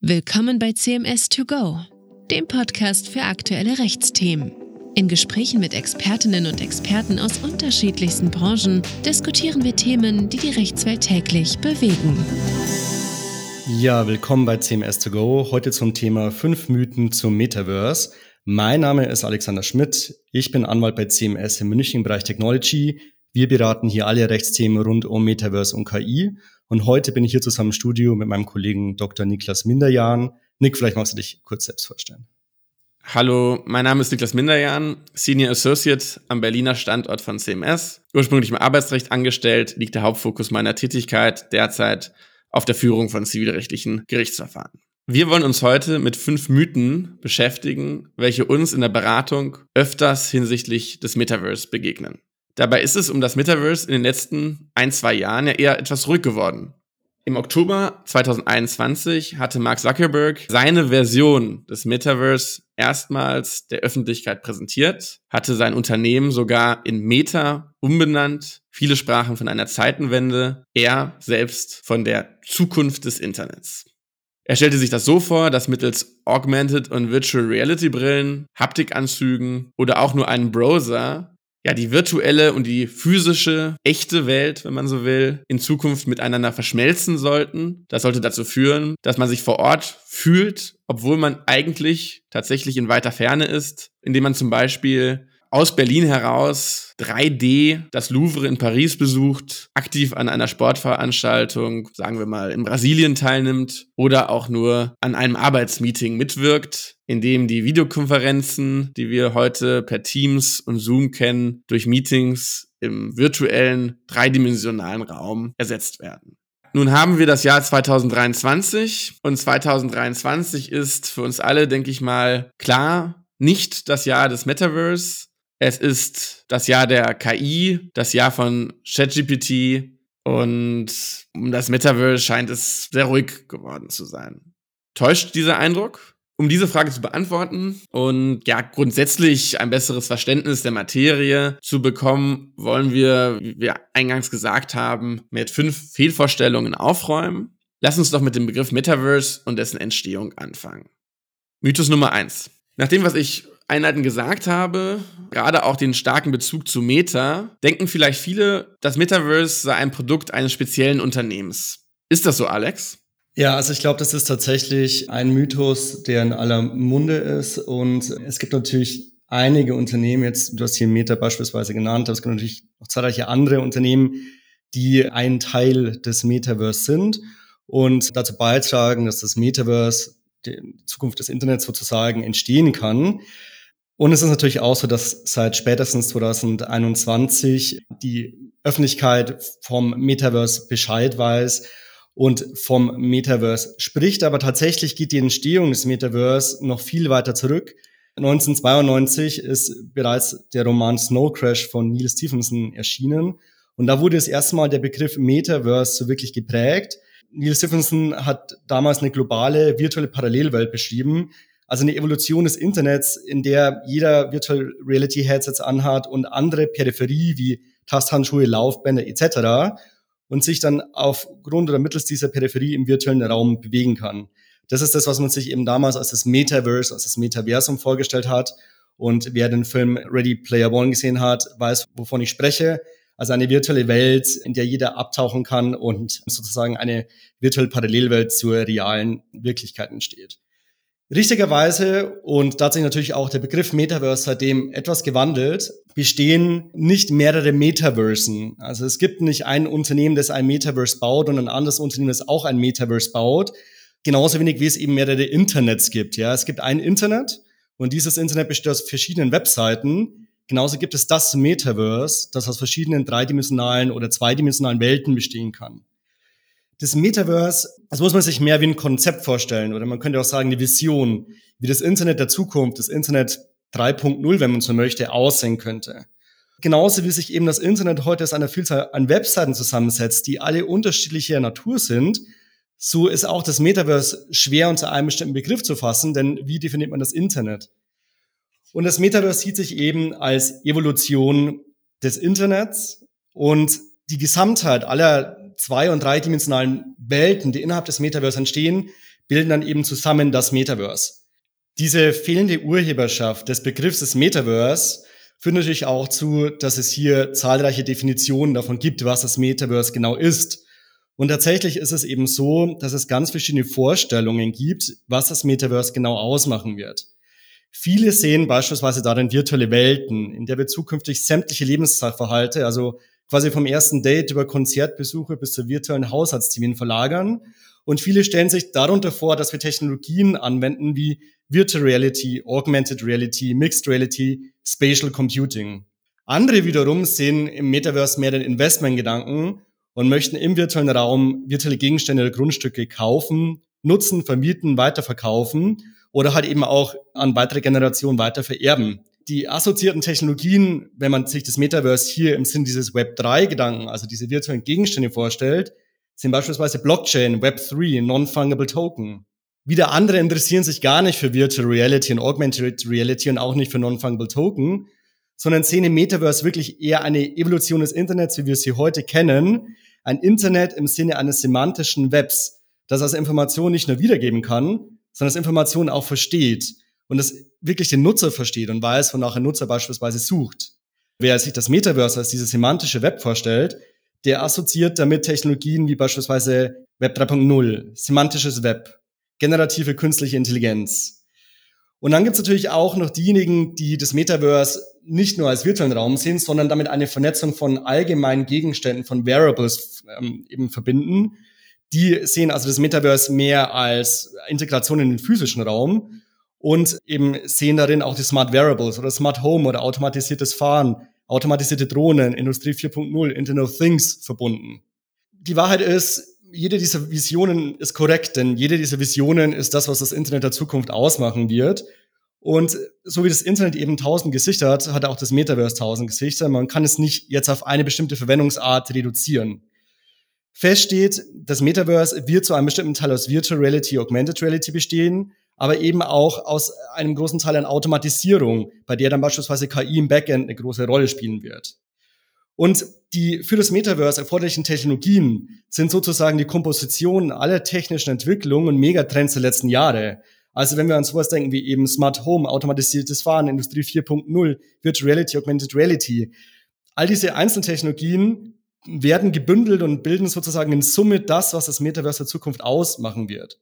Willkommen bei CMS 2 Go, dem Podcast für aktuelle Rechtsthemen. In Gesprächen mit Expertinnen und Experten aus unterschiedlichsten Branchen diskutieren wir Themen, die die Rechtswelt täglich bewegen. Ja, willkommen bei CMS 2 Go. Heute zum Thema 5 Mythen zum Metaverse. Mein Name ist Alexander Schmidt. Ich bin Anwalt bei CMS im München Bereich Technology. Wir beraten hier alle Rechtsthemen rund um Metaverse und KI. Und heute bin ich hier zusammen im Studio mit meinem Kollegen Dr. Niklas Minderjahn. Nick, vielleicht magst du dich kurz selbst vorstellen. Hallo, mein Name ist Niklas Minderjahn, Senior Associate am Berliner Standort von CMS. Ursprünglich im Arbeitsrecht angestellt, liegt der Hauptfokus meiner Tätigkeit derzeit auf der Führung von zivilrechtlichen Gerichtsverfahren. Wir wollen uns heute mit fünf Mythen beschäftigen, welche uns in der Beratung öfters hinsichtlich des Metaverse begegnen. Dabei ist es um das Metaverse in den letzten ein, zwei Jahren ja eher etwas ruhig geworden. Im Oktober 2021 hatte Mark Zuckerberg seine Version des Metaverse erstmals der Öffentlichkeit präsentiert, hatte sein Unternehmen sogar in Meta umbenannt. Viele sprachen von einer Zeitenwende, er selbst von der Zukunft des Internets. Er stellte sich das so vor, dass mittels Augmented und Virtual Reality Brillen, Haptikanzügen oder auch nur einem Browser ja, die virtuelle und die physische, echte Welt, wenn man so will, in Zukunft miteinander verschmelzen sollten. Das sollte dazu führen, dass man sich vor Ort fühlt, obwohl man eigentlich tatsächlich in weiter Ferne ist, indem man zum Beispiel aus Berlin heraus 3D das Louvre in Paris besucht, aktiv an einer Sportveranstaltung, sagen wir mal, in Brasilien teilnimmt oder auch nur an einem Arbeitsmeeting mitwirkt, in dem die Videokonferenzen, die wir heute per Teams und Zoom kennen, durch Meetings im virtuellen, dreidimensionalen Raum ersetzt werden. Nun haben wir das Jahr 2023 und 2023 ist für uns alle, denke ich mal, klar, nicht das Jahr des Metaverse, es ist das Jahr der KI, das Jahr von ChatGPT und um das Metaverse scheint es sehr ruhig geworden zu sein. Täuscht dieser Eindruck? Um diese Frage zu beantworten und ja, grundsätzlich ein besseres Verständnis der Materie zu bekommen, wollen wir, wie wir eingangs gesagt haben, mit fünf Fehlvorstellungen aufräumen. Lass uns doch mit dem Begriff Metaverse und dessen Entstehung anfangen. Mythos Nummer eins. Nach dem, was ich einleitend gesagt habe, gerade auch den starken Bezug zu Meta, denken vielleicht viele, das Metaverse sei ein Produkt eines speziellen Unternehmens. Ist das so, Alex? Ja, also ich glaube, das ist tatsächlich ein Mythos, der in aller Munde ist. Und es gibt natürlich einige Unternehmen, jetzt, du hast hier Meta beispielsweise genannt, aber es gibt natürlich noch zahlreiche andere Unternehmen, die ein Teil des Metaverse sind und dazu beitragen, dass das Metaverse, die Zukunft des Internets sozusagen entstehen kann. Und es ist natürlich auch so, dass seit spätestens 2021 die Öffentlichkeit vom Metaverse Bescheid weiß und vom Metaverse spricht. Aber tatsächlich geht die Entstehung des Metaverse noch viel weiter zurück. 1992 ist bereits der Roman Snow Crash von Neil Stephenson erschienen. Und da wurde das erste Mal der Begriff Metaverse so wirklich geprägt. Neil Stephenson hat damals eine globale virtuelle Parallelwelt beschrieben, also eine Evolution des Internets, in der jeder Virtual Reality Headsets anhat und andere Peripherie wie Tasthandschuhe, Laufbänder etc. und sich dann aufgrund oder mittels dieser Peripherie im virtuellen Raum bewegen kann. Das ist das, was man sich eben damals als das Metaverse, als das Metaversum vorgestellt hat. Und wer den Film Ready Player One gesehen hat, weiß, wovon ich spreche. Also eine virtuelle Welt, in der jeder abtauchen kann und sozusagen eine virtuelle Parallelwelt zur realen Wirklichkeit entsteht. Richtigerweise, und da hat sich natürlich auch der Begriff Metaverse seitdem etwas gewandelt, bestehen nicht mehrere Metaversen. Also es gibt nicht ein Unternehmen, das ein Metaverse baut und ein anderes Unternehmen, das auch ein Metaverse baut. Genauso wenig wie es eben mehrere Internets gibt. Ja, es gibt ein Internet und dieses Internet besteht aus verschiedenen Webseiten. Genauso gibt es das Metaverse, das aus verschiedenen dreidimensionalen oder zweidimensionalen Welten bestehen kann das Metaverse, das muss man sich mehr wie ein Konzept vorstellen oder man könnte auch sagen eine Vision, wie das Internet der Zukunft, das Internet 3.0, wenn man so möchte, aussehen könnte. Genauso wie sich eben das Internet heute aus einer Vielzahl an Webseiten zusammensetzt, die alle unterschiedlicher Natur sind, so ist auch das Metaverse schwer unter einem bestimmten Begriff zu fassen, denn wie definiert man das Internet? Und das Metaverse sieht sich eben als Evolution des Internets und die Gesamtheit aller zwei- und dreidimensionalen Welten, die innerhalb des Metaverse entstehen, bilden dann eben zusammen das Metaverse. Diese fehlende Urheberschaft des Begriffs des Metaverse führt natürlich auch zu, dass es hier zahlreiche Definitionen davon gibt, was das Metaverse genau ist. Und tatsächlich ist es eben so, dass es ganz verschiedene Vorstellungen gibt, was das Metaverse genau ausmachen wird. Viele sehen beispielsweise darin virtuelle Welten, in der wir zukünftig sämtliche Lebenssachverhalte, also quasi vom ersten Date über Konzertbesuche bis zur virtuellen Haushaltstermin verlagern. Und viele stellen sich darunter vor, dass wir Technologien anwenden wie Virtual Reality, Augmented Reality, Mixed Reality, Spatial Computing. Andere wiederum sehen im Metaverse mehr den Investmentgedanken und möchten im virtuellen Raum virtuelle Gegenstände oder Grundstücke kaufen, nutzen, vermieten, weiterverkaufen oder halt eben auch an weitere Generationen weiter vererben. Die assoziierten Technologien, wenn man sich das Metaverse hier im Sinn dieses Web3-Gedanken, also diese virtuellen Gegenstände vorstellt, sind beispielsweise Blockchain, Web3, Non-Fungible Token. Wieder andere interessieren sich gar nicht für Virtual Reality und Augmented Reality und auch nicht für Non-Fungible Token, sondern sehen im Metaverse wirklich eher eine Evolution des Internets, wie wir sie heute kennen. Ein Internet im Sinne eines semantischen Webs, das als Information nicht nur wiedergeben kann, sondern das Information auch versteht und das wirklich den Nutzer versteht und weiß, wonach ein Nutzer beispielsweise sucht. Wer sich das Metaverse als dieses semantische Web vorstellt, der assoziiert damit Technologien wie beispielsweise Web 3.0, semantisches Web, generative künstliche Intelligenz. Und dann gibt es natürlich auch noch diejenigen, die das Metaverse nicht nur als virtuellen Raum sehen, sondern damit eine Vernetzung von allgemeinen Gegenständen, von Variables ähm, eben verbinden. Die sehen also das Metaverse mehr als Integration in den physischen Raum und eben sehen darin auch die Smart Variables oder Smart Home oder automatisiertes Fahren, automatisierte Drohnen, Industrie 4.0, Internet of Things verbunden. Die Wahrheit ist, jede dieser Visionen ist korrekt, denn jede dieser Visionen ist das, was das Internet der Zukunft ausmachen wird. Und so wie das Internet eben tausend Gesichter hat, hat auch das Metaverse tausend Gesichter. Man kann es nicht jetzt auf eine bestimmte Verwendungsart reduzieren. Fest steht, das Metaverse wird zu einem bestimmten Teil aus Virtual Reality, Augmented Reality bestehen, aber eben auch aus einem großen Teil an Automatisierung, bei der dann beispielsweise KI im Backend eine große Rolle spielen wird. Und die für das Metaverse erforderlichen Technologien sind sozusagen die Komposition aller technischen Entwicklungen und Megatrends der letzten Jahre. Also wenn wir an sowas denken wie eben Smart Home, automatisiertes Fahren, Industrie 4.0, Virtual Reality, Augmented Reality, all diese Einzeltechnologien werden gebündelt und bilden sozusagen in Summe das, was das Metaverse der Zukunft ausmachen wird.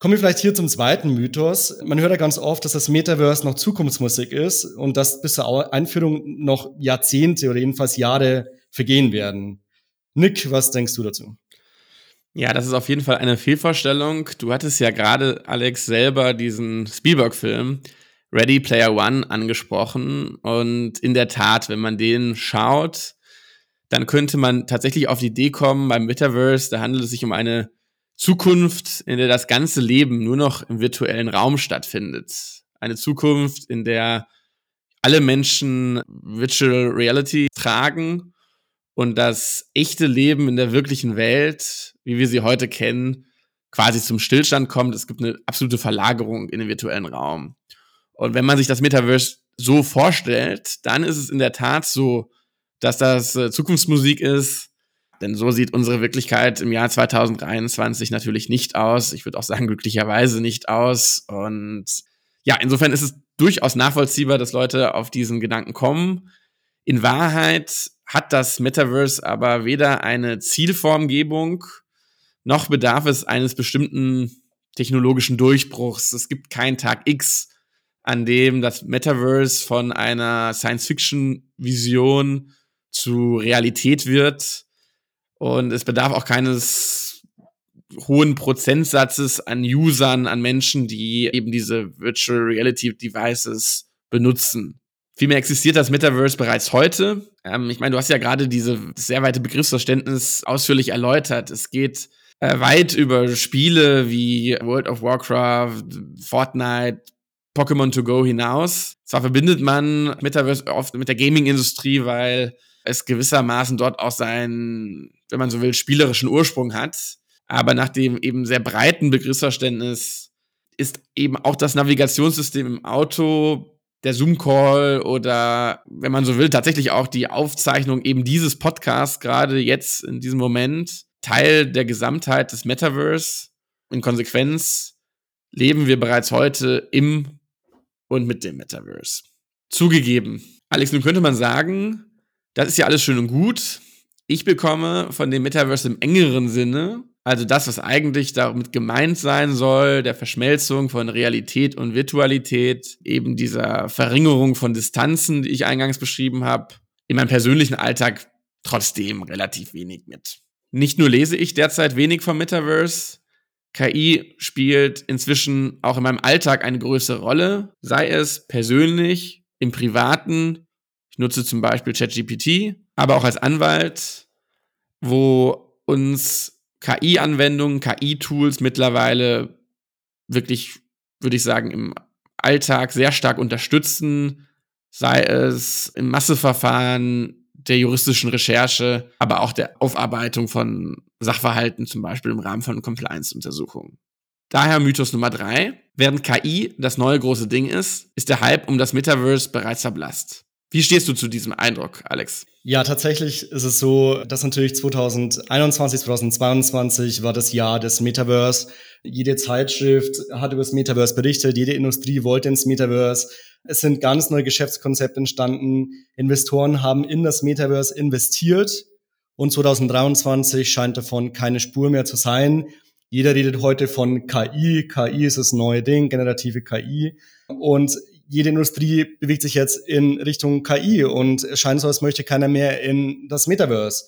Kommen wir vielleicht hier zum zweiten Mythos. Man hört ja ganz oft, dass das Metaverse noch Zukunftsmusik ist und dass bis zur Einführung noch Jahrzehnte oder jedenfalls Jahre vergehen werden. Nick, was denkst du dazu? Ja, das ist auf jeden Fall eine Fehlvorstellung. Du hattest ja gerade, Alex, selber diesen Spielberg-Film Ready Player One angesprochen. Und in der Tat, wenn man den schaut, dann könnte man tatsächlich auf die Idee kommen, beim Metaverse, da handelt es sich um eine Zukunft, in der das ganze Leben nur noch im virtuellen Raum stattfindet. Eine Zukunft, in der alle Menschen Virtual Reality tragen und das echte Leben in der wirklichen Welt, wie wir sie heute kennen, quasi zum Stillstand kommt. Es gibt eine absolute Verlagerung in den virtuellen Raum. Und wenn man sich das Metaverse so vorstellt, dann ist es in der Tat so, dass das äh, Zukunftsmusik ist, denn so sieht unsere Wirklichkeit im Jahr 2023 natürlich nicht aus. Ich würde auch sagen, glücklicherweise nicht aus. Und ja, insofern ist es durchaus nachvollziehbar, dass Leute auf diesen Gedanken kommen. In Wahrheit hat das Metaverse aber weder eine Zielformgebung, noch bedarf es eines bestimmten technologischen Durchbruchs. Es gibt keinen Tag X, an dem das Metaverse von einer Science-Fiction-Vision zu Realität wird und es bedarf auch keines hohen Prozentsatzes an Usern, an Menschen, die eben diese Virtual Reality Devices benutzen. Vielmehr existiert das Metaverse bereits heute. Ähm, ich meine, du hast ja gerade diese sehr weite Begriffsverständnis ausführlich erläutert. Es geht äh, weit über Spiele wie World of Warcraft, Fortnite, Pokémon To Go hinaus. Zwar verbindet man Metaverse oft mit der Gaming-Industrie, weil es gewissermaßen dort auch seinen, wenn man so will, spielerischen Ursprung hat. Aber nach dem eben sehr breiten Begriffsverständnis ist eben auch das Navigationssystem im Auto, der Zoom-Call oder, wenn man so will, tatsächlich auch die Aufzeichnung eben dieses Podcasts gerade jetzt in diesem Moment Teil der Gesamtheit des Metaverse. in Konsequenz leben wir bereits heute im und mit dem Metaverse. Zugegeben. Alex, nun könnte man sagen, das ist ja alles schön und gut. Ich bekomme von dem Metaverse im engeren Sinne, also das, was eigentlich damit gemeint sein soll, der Verschmelzung von Realität und Virtualität, eben dieser Verringerung von Distanzen, die ich eingangs beschrieben habe, in meinem persönlichen Alltag trotzdem relativ wenig mit. Nicht nur lese ich derzeit wenig vom Metaverse, KI spielt inzwischen auch in meinem Alltag eine größere Rolle, sei es persönlich, im privaten. Nutze zum Beispiel ChatGPT, aber auch als Anwalt, wo uns KI-Anwendungen, KI-Tools mittlerweile wirklich, würde ich sagen, im Alltag sehr stark unterstützen, sei es im Masseverfahren, der juristischen Recherche, aber auch der Aufarbeitung von Sachverhalten, zum Beispiel im Rahmen von Compliance-Untersuchungen. Daher Mythos Nummer drei. Während KI das neue große Ding ist, ist der Hype um das Metaverse bereits verblasst. Wie stehst du zu diesem Eindruck, Alex? Ja, tatsächlich ist es so, dass natürlich 2021, 2022 war das Jahr des Metaverse. Jede Zeitschrift hat über das Metaverse berichtet, jede Industrie wollte ins Metaverse. Es sind ganz neue Geschäftskonzepte entstanden. Investoren haben in das Metaverse investiert und 2023 scheint davon keine Spur mehr zu sein. Jeder redet heute von KI. KI ist das neue Ding, generative KI. Und jede Industrie bewegt sich jetzt in Richtung KI und es scheint so, als möchte keiner mehr in das Metaverse.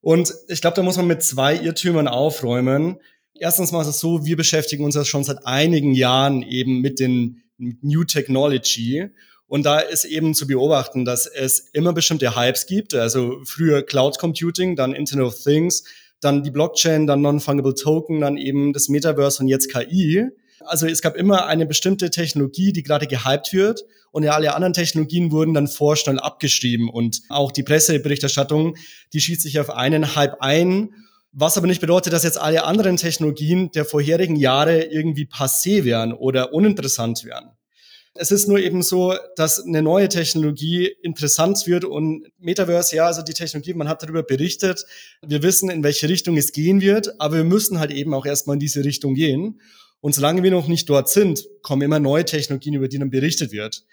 Und ich glaube, da muss man mit zwei Irrtümern aufräumen. Erstens mal ist es so, wir beschäftigen uns ja schon seit einigen Jahren eben mit den New Technology. Und da ist eben zu beobachten, dass es immer bestimmte Hypes gibt. Also früher Cloud Computing, dann Internet of Things, dann die Blockchain, dann Non-Fungible Token, dann eben das Metaverse und jetzt KI. Also es gab immer eine bestimmte Technologie, die gerade gehypt wird und alle anderen Technologien wurden dann vorschnell abgeschrieben und auch die Presseberichterstattung, die schießt sich auf einen Hype ein was aber nicht bedeutet, dass jetzt alle anderen Technologien der vorherigen Jahre irgendwie passé wären oder uninteressant wären. Es ist nur eben so, dass eine neue Technologie interessant wird und Metaverse, ja, also die Technologie, man hat darüber berichtet. Wir wissen, in welche Richtung es gehen wird, aber wir müssen halt eben auch erstmal in diese Richtung gehen. Und solange wir noch nicht dort sind, kommen immer neue Technologien, über die dann berichtet wird.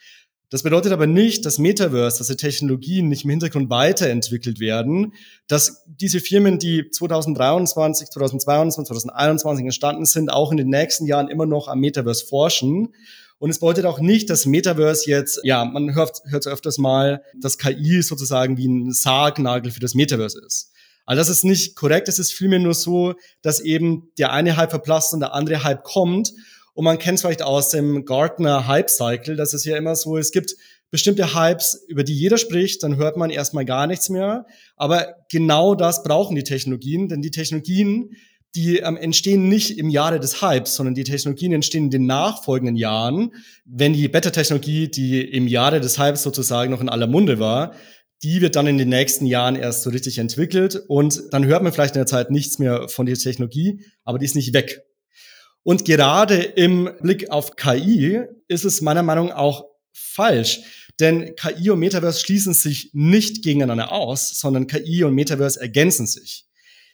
Das bedeutet aber nicht, dass Metaverse, dass die Technologien nicht im Hintergrund weiterentwickelt werden, dass diese Firmen, die 2023, 2022, 2021 entstanden sind, auch in den nächsten Jahren immer noch am Metaverse forschen. Und es bedeutet auch nicht, dass Metaverse jetzt, ja, man hört, hört öfters mal, dass KI sozusagen wie ein Sargnagel für das Metaverse ist. Also das ist nicht korrekt, es ist vielmehr nur so, dass eben der eine Hype verblasst und der andere Hype kommt und man kennt es vielleicht aus dem Gartner Hype Cycle, das ist ja immer so, es gibt bestimmte Hypes, über die jeder spricht, dann hört man erstmal gar nichts mehr. Aber genau das brauchen die Technologien, denn die Technologien, die ähm, entstehen nicht im Jahre des Hypes, sondern die Technologien entstehen in den nachfolgenden Jahren. Wenn die Beta-Technologie, die im Jahre des Hypes sozusagen noch in aller Munde war, die wird dann in den nächsten Jahren erst so richtig entwickelt und dann hört man vielleicht in der Zeit nichts mehr von der Technologie, aber die ist nicht weg. Und gerade im Blick auf KI ist es meiner Meinung nach auch falsch. Denn KI und Metaverse schließen sich nicht gegeneinander aus, sondern KI und Metaverse ergänzen sich.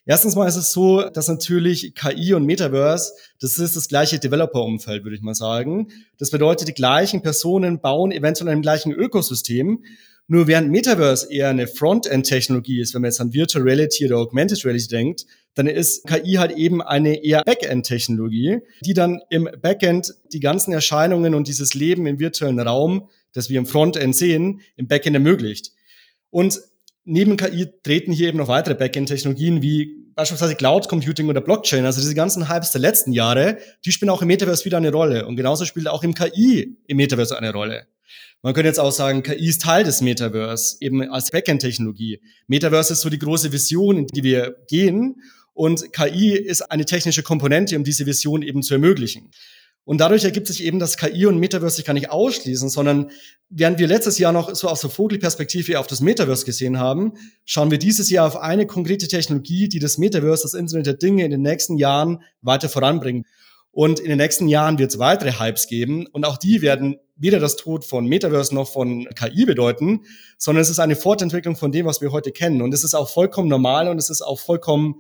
Erstens mal ist es so, dass natürlich KI und Metaverse, das ist das gleiche Developer-Umfeld, würde ich mal sagen. Das bedeutet, die gleichen Personen bauen eventuell in einem gleichen Ökosystem nur während Metaverse eher eine Frontend-Technologie ist, wenn man jetzt an Virtual Reality oder Augmented Reality denkt, dann ist KI halt eben eine eher Backend-Technologie, die dann im Backend die ganzen Erscheinungen und dieses Leben im virtuellen Raum, das wir im Frontend sehen, im Backend ermöglicht. Und neben KI treten hier eben noch weitere Backend-Technologien wie beispielsweise Cloud Computing oder Blockchain, also diese ganzen Hypes der letzten Jahre, die spielen auch im Metaverse wieder eine Rolle. Und genauso spielt auch im KI im Metaverse eine Rolle. Man könnte jetzt auch sagen, KI ist Teil des Metaverse, eben als Backend-Technologie. Metaverse ist so die große Vision, in die wir gehen. Und KI ist eine technische Komponente, um diese Vision eben zu ermöglichen. Und dadurch ergibt sich eben, dass KI und Metaverse sich gar nicht ausschließen, sondern während wir letztes Jahr noch so aus der Vogelperspektive auf das Metaverse gesehen haben, schauen wir dieses Jahr auf eine konkrete Technologie, die das Metaverse, das Internet der Dinge in den nächsten Jahren weiter voranbringt. Und in den nächsten Jahren wird es weitere Hypes geben und auch die werden weder das Tod von Metaverse noch von KI bedeuten, sondern es ist eine Fortentwicklung von dem, was wir heute kennen. Und es ist auch vollkommen normal und es ist auch vollkommen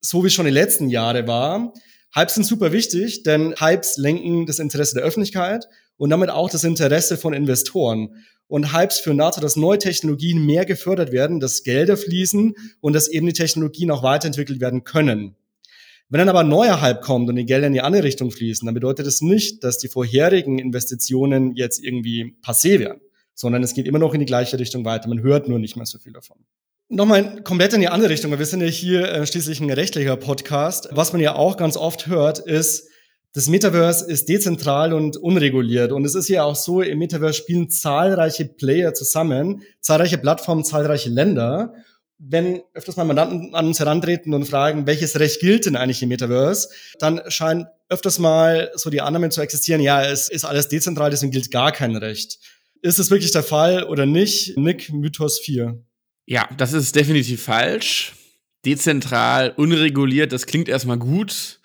so, wie es schon die letzten Jahre war. Hypes sind super wichtig, denn Hypes lenken das Interesse der Öffentlichkeit und damit auch das Interesse von Investoren. Und Hypes führen dazu, dass neue Technologien mehr gefördert werden, dass Gelder fließen und dass eben die Technologien auch weiterentwickelt werden können. Wenn dann aber ein neuer Hype kommt und die Gelder in die andere Richtung fließen, dann bedeutet das nicht, dass die vorherigen Investitionen jetzt irgendwie passé werden, sondern es geht immer noch in die gleiche Richtung weiter. Man hört nur nicht mehr so viel davon. Nochmal komplett in die andere Richtung, weil wir sind ja hier äh, schließlich ein rechtlicher Podcast. Was man ja auch ganz oft hört, ist, das Metaverse ist dezentral und unreguliert. Und es ist ja auch so, im Metaverse spielen zahlreiche Player zusammen, zahlreiche Plattformen, zahlreiche Länder. Wenn öfters mal Mandanten an uns herantreten und fragen, welches Recht gilt denn eigentlich im Metaverse, dann scheint öfters mal so die Annahme zu existieren, ja, es ist alles dezentral, deswegen gilt gar kein Recht. Ist es wirklich der Fall oder nicht? Nick, Mythos 4. Ja, das ist definitiv falsch. Dezentral, unreguliert, das klingt erstmal gut,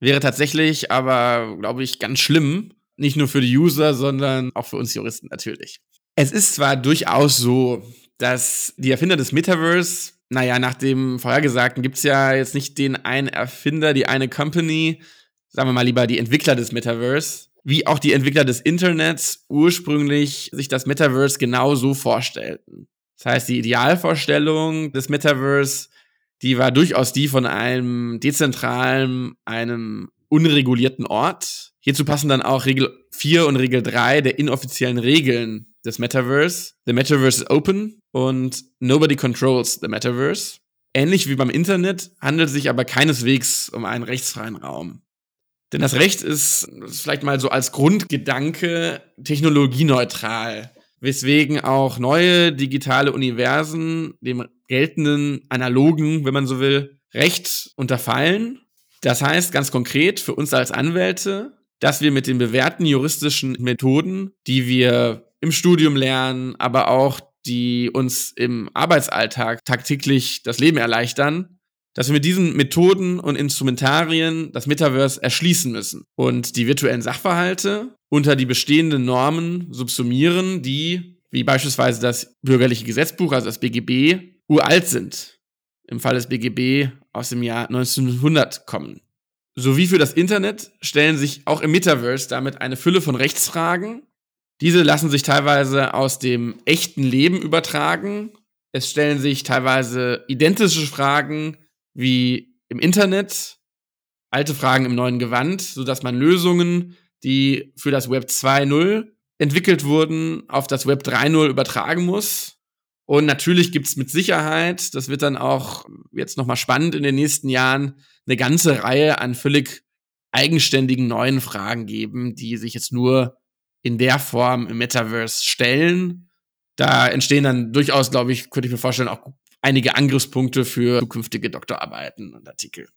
wäre tatsächlich aber, glaube ich, ganz schlimm. Nicht nur für die User, sondern auch für uns Juristen natürlich. Es ist zwar durchaus so, dass die Erfinder des Metaverse, naja, nach dem Vorhergesagten gibt es ja jetzt nicht den einen Erfinder, die eine Company, sagen wir mal lieber die Entwickler des Metaverse, wie auch die Entwickler des Internets ursprünglich sich das Metaverse genau so vorstellten. Das heißt, die Idealvorstellung des Metaverse, die war durchaus die von einem dezentralen, einem unregulierten Ort. Hierzu passen dann auch Regel 4 und Regel 3 der inoffiziellen Regeln des Metaverse. The Metaverse is open und nobody controls the Metaverse. Ähnlich wie beim Internet handelt es sich aber keineswegs um einen rechtsfreien Raum. Denn das Recht ist, ist vielleicht mal so als Grundgedanke technologieneutral weswegen auch neue digitale Universen dem geltenden analogen, wenn man so will, Recht unterfallen. Das heißt ganz konkret für uns als Anwälte, dass wir mit den bewährten juristischen Methoden, die wir im Studium lernen, aber auch die uns im Arbeitsalltag tagtäglich das Leben erleichtern, dass wir mit diesen Methoden und Instrumentarien das Metaverse erschließen müssen und die virtuellen Sachverhalte unter die bestehenden Normen subsumieren, die, wie beispielsweise das bürgerliche Gesetzbuch, also das BGB, uralt sind. Im Fall des BGB aus dem Jahr 1900 kommen. Sowie für das Internet stellen sich auch im Metaverse damit eine Fülle von Rechtsfragen. Diese lassen sich teilweise aus dem echten Leben übertragen. Es stellen sich teilweise identische Fragen wie im Internet, alte Fragen im neuen Gewand, sodass man Lösungen, die für das Web 2.0 entwickelt wurden, auf das Web 3.0 übertragen muss. Und natürlich gibt's mit Sicherheit, das wird dann auch jetzt nochmal spannend in den nächsten Jahren, eine ganze Reihe an völlig eigenständigen neuen Fragen geben, die sich jetzt nur in der Form im Metaverse stellen. Da entstehen dann durchaus, glaube ich, könnte ich mir vorstellen, auch einige Angriffspunkte für zukünftige Doktorarbeiten und Artikel.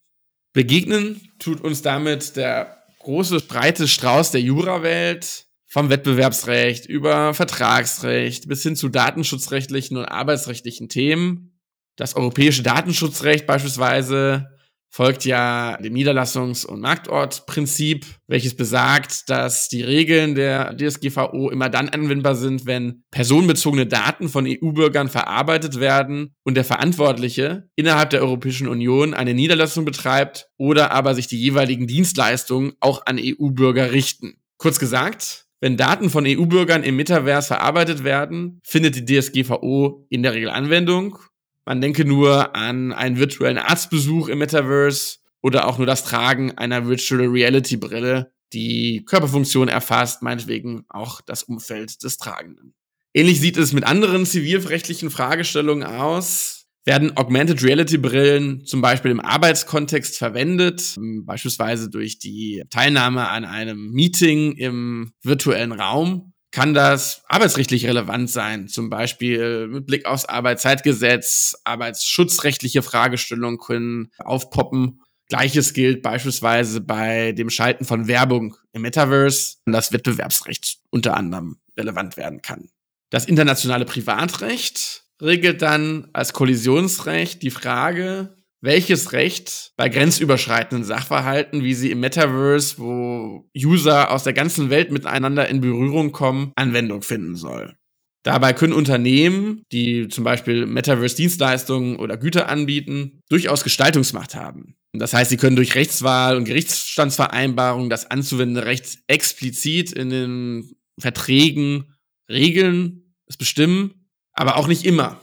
Begegnen tut uns damit der große, breite Strauß der Jurawelt, vom Wettbewerbsrecht über Vertragsrecht bis hin zu datenschutzrechtlichen und arbeitsrechtlichen Themen. Das europäische Datenschutzrecht beispielsweise folgt ja dem Niederlassungs- und Marktortprinzip, welches besagt, dass die Regeln der DSGVO immer dann anwendbar sind, wenn personenbezogene Daten von EU-Bürgern verarbeitet werden und der Verantwortliche innerhalb der Europäischen Union eine Niederlassung betreibt oder aber sich die jeweiligen Dienstleistungen auch an EU-Bürger richten. Kurz gesagt, wenn Daten von EU-Bürgern im Metaverse verarbeitet werden, findet die DSGVO in der Regel Anwendung man denke nur an einen virtuellen Arztbesuch im Metaverse oder auch nur das Tragen einer Virtual Reality Brille, die Körperfunktion erfasst, meinetwegen auch das Umfeld des Tragenden. Ähnlich sieht es mit anderen zivilrechtlichen Fragestellungen aus. Werden Augmented Reality Brillen zum Beispiel im Arbeitskontext verwendet, beispielsweise durch die Teilnahme an einem Meeting im virtuellen Raum? Kann das arbeitsrechtlich relevant sein, zum Beispiel mit Blick aufs Arbeitszeitgesetz, arbeitsschutzrechtliche Fragestellungen können aufpoppen. Gleiches gilt beispielsweise bei dem Schalten von Werbung im Metaverse, das Wettbewerbsrecht unter anderem relevant werden kann. Das internationale Privatrecht regelt dann als Kollisionsrecht die Frage, welches Recht bei grenzüberschreitenden Sachverhalten, wie sie im Metaverse, wo User aus der ganzen Welt miteinander in Berührung kommen, Anwendung finden soll. Dabei können Unternehmen, die zum Beispiel Metaverse-Dienstleistungen oder Güter anbieten, durchaus Gestaltungsmacht haben. Das heißt, sie können durch Rechtswahl und Gerichtsstandsvereinbarungen das anzuwendende Recht explizit in den Verträgen regeln, es bestimmen, aber auch nicht immer.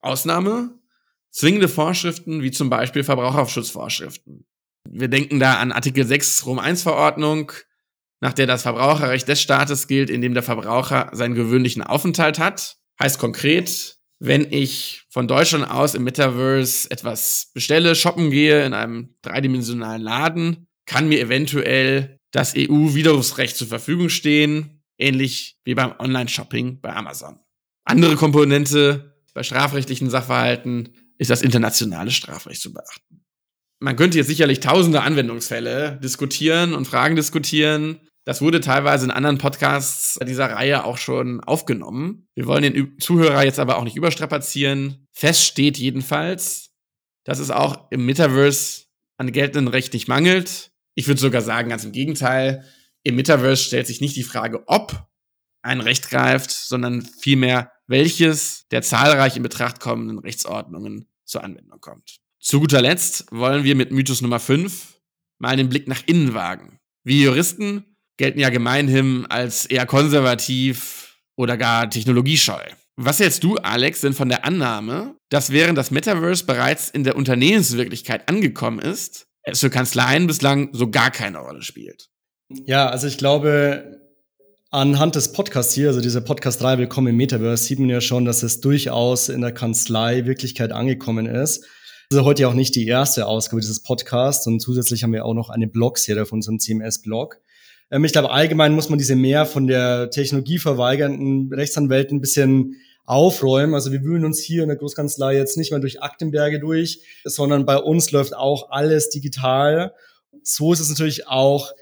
Ausnahme, zwingende Vorschriften wie zum Beispiel Verbraucherschutzvorschriften. Wir denken da an Artikel 6 Rom 1 Verordnung, nach der das Verbraucherrecht des Staates gilt, in dem der Verbraucher seinen gewöhnlichen Aufenthalt hat. Heißt konkret, wenn ich von Deutschland aus im Metaverse etwas bestelle, shoppen gehe in einem dreidimensionalen Laden, kann mir eventuell das EU-Widerrufsrecht zur Verfügung stehen, ähnlich wie beim Online-Shopping bei Amazon. Andere Komponente bei strafrechtlichen Sachverhalten ist das internationale Strafrecht zu beachten. Man könnte jetzt sicherlich tausende Anwendungsfälle diskutieren und Fragen diskutieren. Das wurde teilweise in anderen Podcasts dieser Reihe auch schon aufgenommen. Wir wollen den Zuhörer jetzt aber auch nicht überstrapazieren. Fest steht jedenfalls, dass es auch im Metaverse an geltendem Recht nicht mangelt. Ich würde sogar sagen, ganz im Gegenteil. Im Metaverse stellt sich nicht die Frage, ob ein Recht greift, sondern vielmehr, welches der zahlreich in Betracht kommenden Rechtsordnungen zur Anwendung kommt. Zu guter Letzt wollen wir mit Mythos Nummer 5 mal den Blick nach innen wagen. Wir Juristen gelten ja gemeinhin als eher konservativ oder gar technologiescheu. Was hältst du, Alex, denn von der Annahme, dass während das Metaverse bereits in der Unternehmenswirklichkeit angekommen ist, es für Kanzleien bislang so gar keine Rolle spielt? Ja, also ich glaube, anhand des Podcasts hier, also dieser Podcast 3 Willkommen im Metaverse, sieht man ja schon, dass es durchaus in der Kanzlei Wirklichkeit angekommen ist. Das ist heute ja auch nicht die erste Ausgabe dieses Podcasts und zusätzlich haben wir auch noch eine Blogserie auf unserem CMS-Blog. Ähm, ich glaube, allgemein muss man diese mehr von der Technologie verweigernden Rechtsanwälten ein bisschen aufräumen. Also wir wühlen uns hier in der Großkanzlei jetzt nicht mehr durch Aktenberge durch, sondern bei uns läuft auch alles digital. So ist es natürlich auch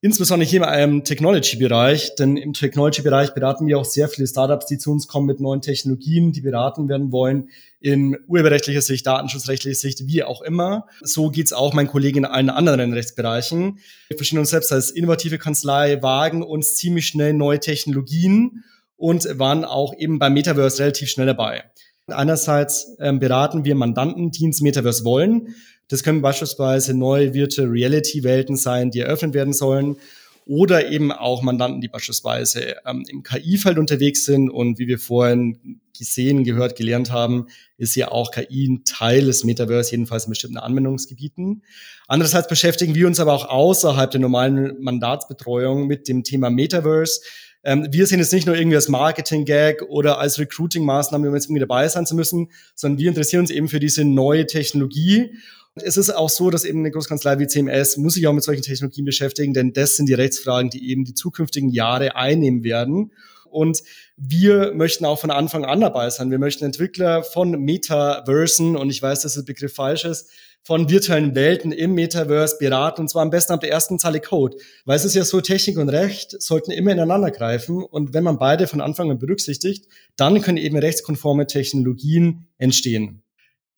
insbesondere hier im Technology-Bereich, denn im Technology-Bereich beraten wir auch sehr viele Startups, die zu uns kommen mit neuen Technologien, die beraten werden wollen, in urheberrechtlicher Sicht, datenschutzrechtlicher Sicht, wie auch immer. So geht's auch meinen Kollegen in allen anderen Rechtsbereichen. Wir verstehen uns selbst als innovative Kanzlei, wagen uns ziemlich schnell neue Technologien und waren auch eben beim Metaverse relativ schnell dabei. Einerseits ähm, beraten wir Mandanten, die ins Metaverse wollen. Das können beispielsweise neue Virtual Reality Welten sein, die eröffnet werden sollen. Oder eben auch Mandanten, die beispielsweise ähm, im KI-Feld unterwegs sind. Und wie wir vorhin gesehen, gehört, gelernt haben, ist ja auch KI ein Teil des Metaverse, jedenfalls in bestimmten Anwendungsgebieten. Andererseits beschäftigen wir uns aber auch außerhalb der normalen Mandatsbetreuung mit dem Thema Metaverse. Ähm, wir sehen es nicht nur irgendwie als Marketing-Gag oder als Recruiting-Maßnahme, um jetzt irgendwie dabei sein zu müssen, sondern wir interessieren uns eben für diese neue Technologie es ist auch so, dass eben eine Großkanzlei wie CMS muss sich auch mit solchen Technologien beschäftigen, denn das sind die Rechtsfragen, die eben die zukünftigen Jahre einnehmen werden. Und wir möchten auch von Anfang an dabei sein. Wir möchten Entwickler von Metaversen, und ich weiß, dass der Begriff falsch ist, von virtuellen Welten im Metaverse beraten, und zwar am besten ab der ersten Zeile Code. Weil es ist ja so, Technik und Recht sollten immer ineinander greifen. Und wenn man beide von Anfang an berücksichtigt, dann können eben rechtskonforme Technologien entstehen.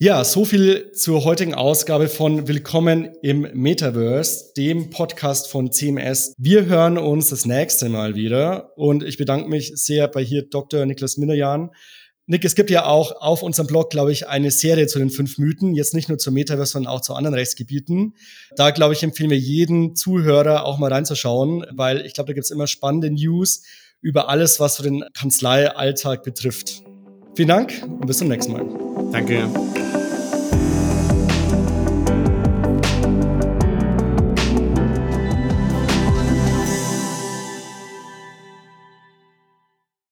Ja, so viel zur heutigen Ausgabe von Willkommen im Metaverse, dem Podcast von CMS. Wir hören uns das nächste Mal wieder und ich bedanke mich sehr bei hier Dr. Niklas Minderjan. Nick, es gibt ja auch auf unserem Blog, glaube ich, eine Serie zu den fünf Mythen, jetzt nicht nur zum Metaverse, sondern auch zu anderen Rechtsgebieten. Da, glaube ich, empfehlen wir jeden Zuhörer auch mal reinzuschauen, weil ich glaube, da gibt es immer spannende News über alles, was so den Kanzleialltag betrifft. Vielen Dank und bis zum nächsten Mal. Danke.